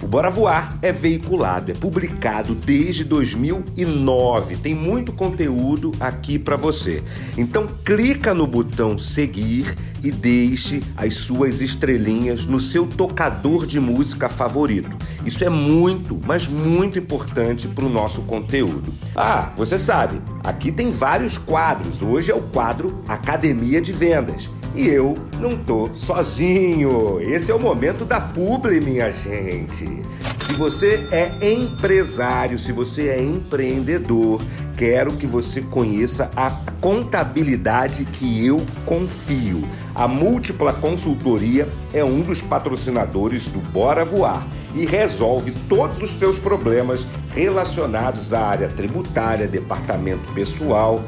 O Bora Voar é veiculado, é publicado desde 2009. Tem muito conteúdo aqui para você. Então clica no botão seguir e deixe as suas estrelinhas no seu tocador de música favorito. Isso é muito, mas muito importante para o nosso conteúdo. Ah, você sabe, aqui tem vários quadros. Hoje é o quadro Academia de Vendas. E eu não tô sozinho. Esse é o momento da publi, minha gente. Se você é empresário, se você é empreendedor, quero que você conheça a contabilidade que eu confio. A Múltipla Consultoria é um dos patrocinadores do Bora Voar e resolve todos os seus problemas relacionados à área tributária, departamento pessoal.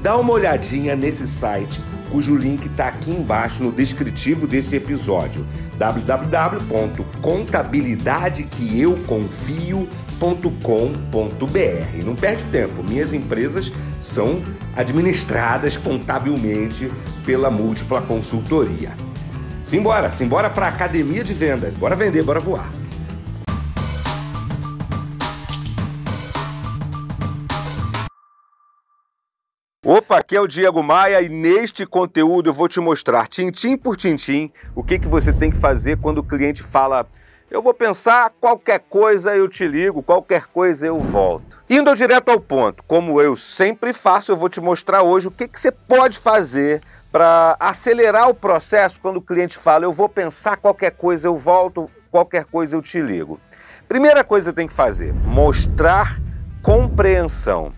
Dá uma olhadinha nesse site cujo link está aqui embaixo no descritivo desse episódio www.contabilidadequeeuconfio.com.br. Não perde tempo, minhas empresas são administradas contabilmente pela múltipla consultoria. Simbora, simbora para a academia de vendas. Bora vender, bora voar. Aqui é o Diego Maia e neste conteúdo eu vou te mostrar, tintim por tintim, o que, que você tem que fazer quando o cliente fala eu vou pensar qualquer coisa eu te ligo, qualquer coisa eu volto. Indo direto ao ponto, como eu sempre faço, eu vou te mostrar hoje o que, que você pode fazer para acelerar o processo quando o cliente fala eu vou pensar qualquer coisa eu volto, qualquer coisa eu te ligo. Primeira coisa que tem que fazer, mostrar compreensão.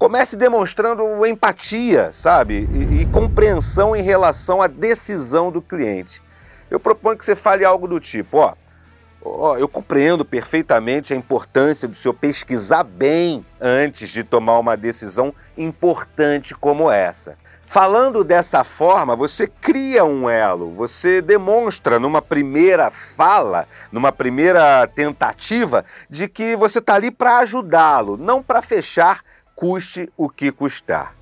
Comece demonstrando empatia, sabe? E, e, compreensão em relação à decisão do cliente. Eu proponho que você fale algo do tipo: ó, ó, eu compreendo perfeitamente a importância do senhor pesquisar bem antes de tomar uma decisão importante como essa. Falando dessa forma, você cria um elo, você demonstra numa primeira fala, numa primeira tentativa, de que você está ali para ajudá-lo, não para fechar custe o que custar.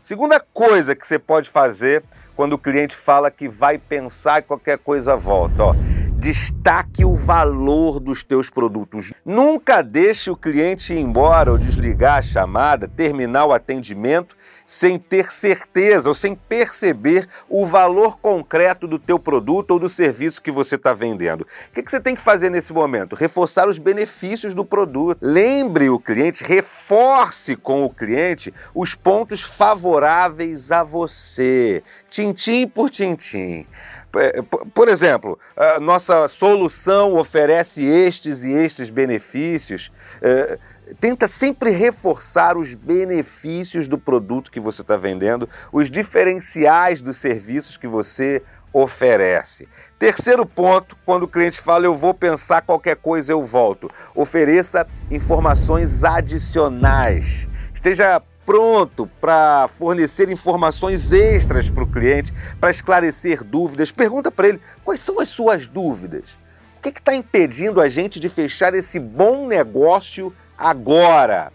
Segunda coisa que você pode fazer quando o cliente fala que vai pensar que qualquer coisa volta, ó, destaque o valor dos teus produtos. Nunca deixe o cliente ir embora ou desligar a chamada, terminar o atendimento sem ter certeza ou sem perceber o valor concreto do teu produto ou do serviço que você está vendendo. O que, que você tem que fazer nesse momento? Reforçar os benefícios do produto. Lembre o cliente, reforce com o cliente os pontos favoráveis a você, tintim por tintim. É, por exemplo, a nossa solução oferece estes e estes benefícios. É, tenta sempre reforçar os benefícios do produto que você está vendendo, os diferenciais dos serviços que você oferece. Terceiro ponto, quando o cliente fala eu vou pensar qualquer coisa, eu volto. Ofereça informações adicionais. Esteja pronto para fornecer informações extras para o cliente, para esclarecer dúvidas. Pergunta para ele quais são as suas dúvidas. O que está impedindo a gente de fechar esse bom negócio agora.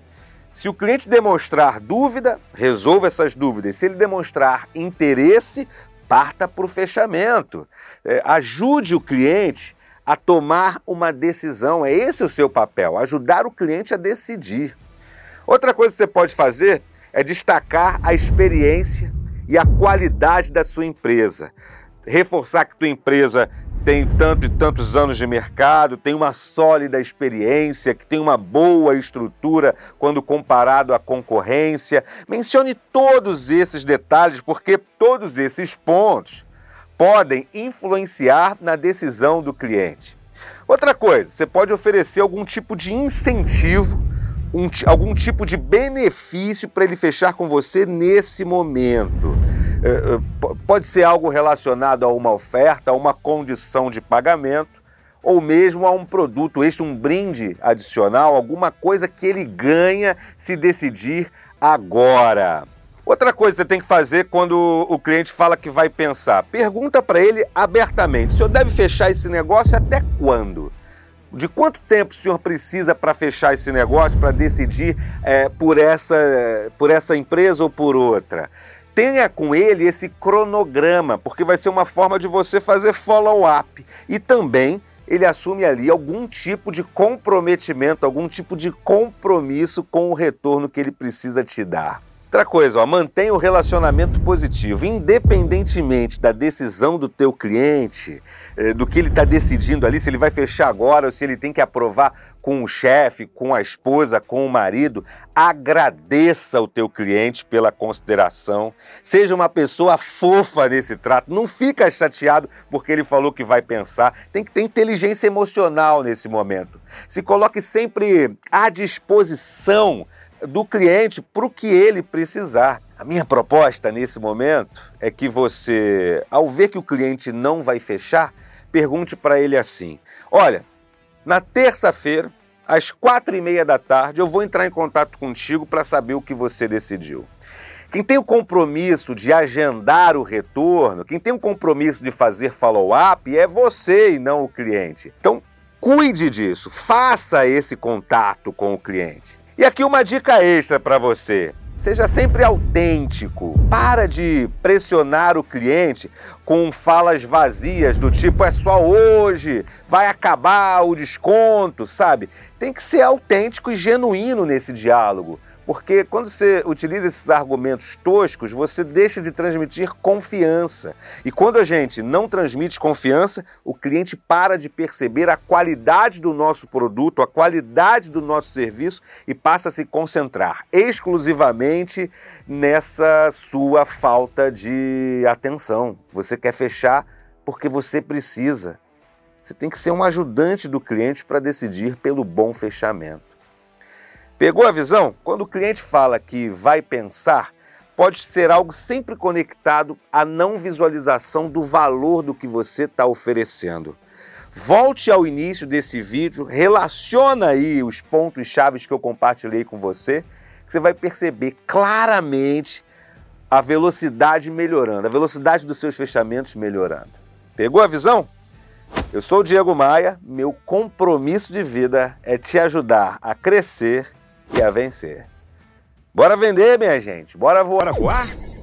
Se o cliente demonstrar dúvida, resolva essas dúvidas. Se ele demonstrar interesse, parta para o fechamento. É, ajude o cliente a tomar uma decisão. É esse o seu papel, ajudar o cliente a decidir. Outra coisa que você pode fazer é destacar a experiência e a qualidade da sua empresa. Reforçar que tua empresa tem tanto e tantos anos de mercado, tem uma sólida experiência, que tem uma boa estrutura quando comparado à concorrência. Mencione todos esses detalhes, porque todos esses pontos podem influenciar na decisão do cliente. Outra coisa, você pode oferecer algum tipo de incentivo, um, algum tipo de benefício para ele fechar com você nesse momento. É, é, pode ser algo relacionado a uma oferta, a uma condição de pagamento, ou mesmo a um produto este, um brinde adicional, alguma coisa que ele ganha se decidir agora. Outra coisa que você tem que fazer quando o cliente fala que vai pensar, pergunta para ele abertamente: o senhor deve fechar esse negócio até quando? De quanto tempo o senhor precisa para fechar esse negócio, para decidir é, por, essa, por essa empresa ou por outra? Tenha com ele esse cronograma, porque vai ser uma forma de você fazer follow-up. E também ele assume ali algum tipo de comprometimento, algum tipo de compromisso com o retorno que ele precisa te dar. Outra coisa, ó, mantenha o relacionamento positivo, independentemente da decisão do teu cliente, eh, do que ele está decidindo ali, se ele vai fechar agora ou se ele tem que aprovar com o chefe, com a esposa, com o marido, agradeça o teu cliente pela consideração, seja uma pessoa fofa nesse trato, não fica chateado porque ele falou que vai pensar, tem que ter inteligência emocional nesse momento. Se coloque sempre à disposição do cliente para o que ele precisar. A minha proposta nesse momento é que você, ao ver que o cliente não vai fechar, pergunte para ele assim: Olha, na terça-feira, às quatro e meia da tarde, eu vou entrar em contato contigo para saber o que você decidiu. Quem tem o compromisso de agendar o retorno, quem tem o compromisso de fazer follow-up é você e não o cliente. Então, cuide disso, faça esse contato com o cliente. E aqui uma dica extra para você. Seja sempre autêntico. Para de pressionar o cliente com falas vazias do tipo é só hoje, vai acabar o desconto, sabe? Tem que ser autêntico e genuíno nesse diálogo. Porque quando você utiliza esses argumentos toscos, você deixa de transmitir confiança. E quando a gente não transmite confiança, o cliente para de perceber a qualidade do nosso produto, a qualidade do nosso serviço e passa a se concentrar exclusivamente nessa sua falta de atenção. Você quer fechar porque você precisa. Você tem que ser um ajudante do cliente para decidir pelo bom fechamento. Pegou a visão? Quando o cliente fala que vai pensar, pode ser algo sempre conectado à não visualização do valor do que você está oferecendo. Volte ao início desse vídeo, relaciona aí os pontos chaves que eu compartilhei com você, que você vai perceber claramente a velocidade melhorando, a velocidade dos seus fechamentos melhorando. Pegou a visão? Eu sou o Diego Maia, meu compromisso de vida é te ajudar a crescer e a vencer. Bora vender, minha gente. Bora voar. Bora voar?